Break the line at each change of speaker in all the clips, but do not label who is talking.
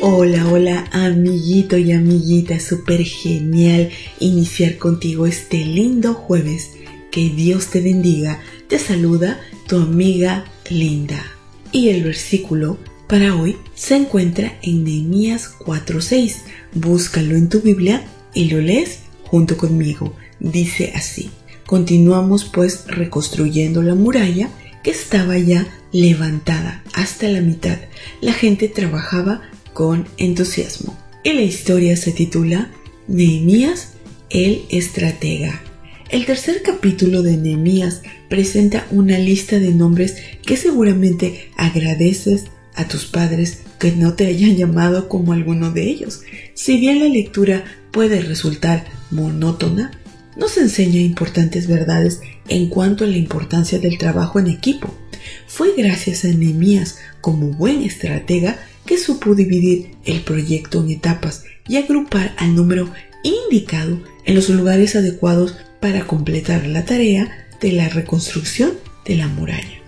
Hola, hola, amiguito y amiguita, súper genial iniciar contigo este lindo jueves. Que Dios te bendiga. Te saluda tu amiga Linda. Y el versículo para hoy se encuentra en Nehemías 4:6. Búscalo en tu Biblia y lo lees junto conmigo. Dice así: Continuamos pues reconstruyendo la muralla que estaba ya levantada hasta la mitad. La gente trabajaba con entusiasmo. Y la historia se titula Nehemías el estratega. El tercer capítulo de Nehemías presenta una lista de nombres que seguramente agradeces a tus padres que no te hayan llamado como alguno de ellos. Si bien la lectura puede resultar monótona, nos enseña importantes verdades en cuanto a la importancia del trabajo en equipo. Fue gracias a Nehemías como buen estratega que supo dividir el proyecto en etapas y agrupar al número indicado en los lugares adecuados para completar la tarea de la reconstrucción de la muralla.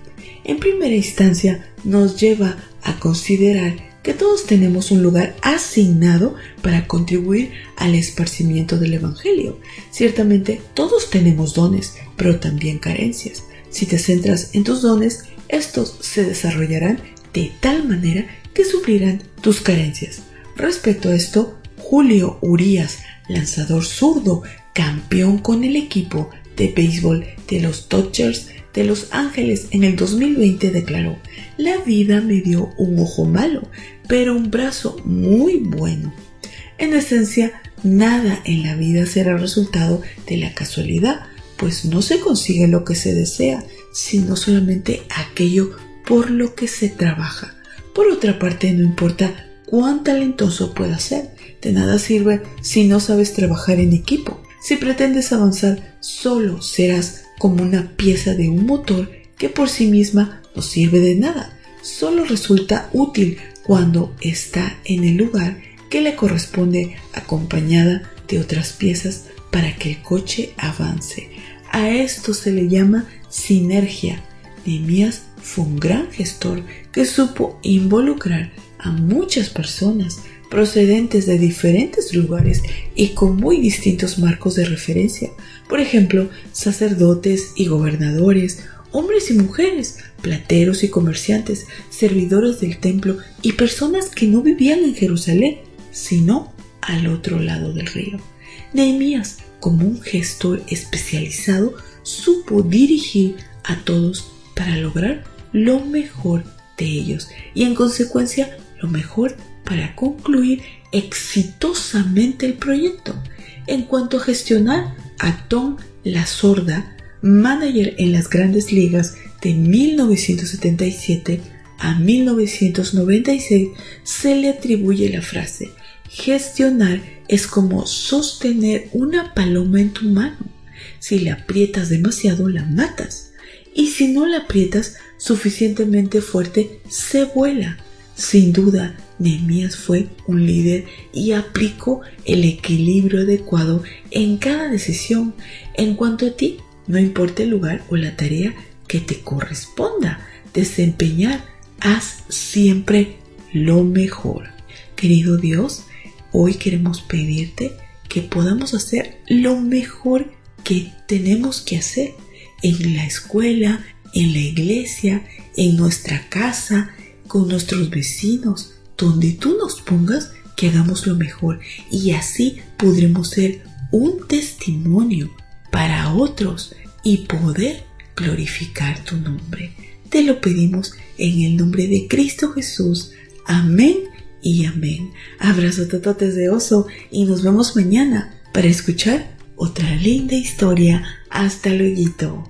En primera instancia nos lleva a considerar que todos tenemos un lugar asignado para contribuir al esparcimiento del Evangelio. Ciertamente todos tenemos dones, pero también carencias. Si te centras en tus dones, estos se desarrollarán de tal manera que suplirán tus carencias. Respecto a esto, Julio Urias, lanzador zurdo, campeón con el equipo de béisbol de los Dodgers de Los Ángeles en el 2020 declaró, la vida me dio un ojo malo, pero un brazo muy bueno. En esencia, nada en la vida será resultado de la casualidad, pues no se consigue lo que se desea, sino solamente aquello por lo que se trabaja. Por otra parte, no importa cuán talentoso puedas ser, de nada sirve si no sabes trabajar en equipo. Si pretendes avanzar, solo serás como una pieza de un motor que por sí misma no sirve de nada. Solo resulta útil cuando está en el lugar que le corresponde acompañada de otras piezas para que el coche avance. A esto se le llama sinergia. Nehemías fue un gran gestor que supo involucrar a muchas personas procedentes de diferentes lugares y con muy distintos marcos de referencia. Por ejemplo, sacerdotes y gobernadores, hombres y mujeres, plateros y comerciantes, servidores del templo y personas que no vivían en Jerusalén, sino al otro lado del río. Nehemías, como un gestor especializado, supo dirigir a todos para lograr lo mejor de ellos y en consecuencia lo mejor para concluir exitosamente el proyecto. En cuanto a gestionar a Tom La Sorda, manager en las grandes ligas de 1977 a 1996, se le atribuye la frase gestionar es como sostener una paloma en tu mano. Si la aprietas demasiado, la matas y si no la aprietas suficientemente fuerte, se vuela. Sin duda, Nehemías fue un líder y aplicó el equilibrio adecuado en cada decisión. En cuanto a ti, no importa el lugar o la tarea que te corresponda desempeñar, haz siempre lo mejor. Querido Dios, hoy queremos pedirte que podamos hacer lo mejor que tenemos que hacer en la escuela, en la iglesia, en nuestra casa, con nuestros vecinos, donde tú nos pongas, que hagamos lo mejor y así podremos ser un testimonio para otros y poder glorificar tu nombre. Te lo pedimos en el nombre de Cristo Jesús. Amén y amén. Abrazo tototes de oso y nos vemos mañana para escuchar otra linda historia. Hasta luego.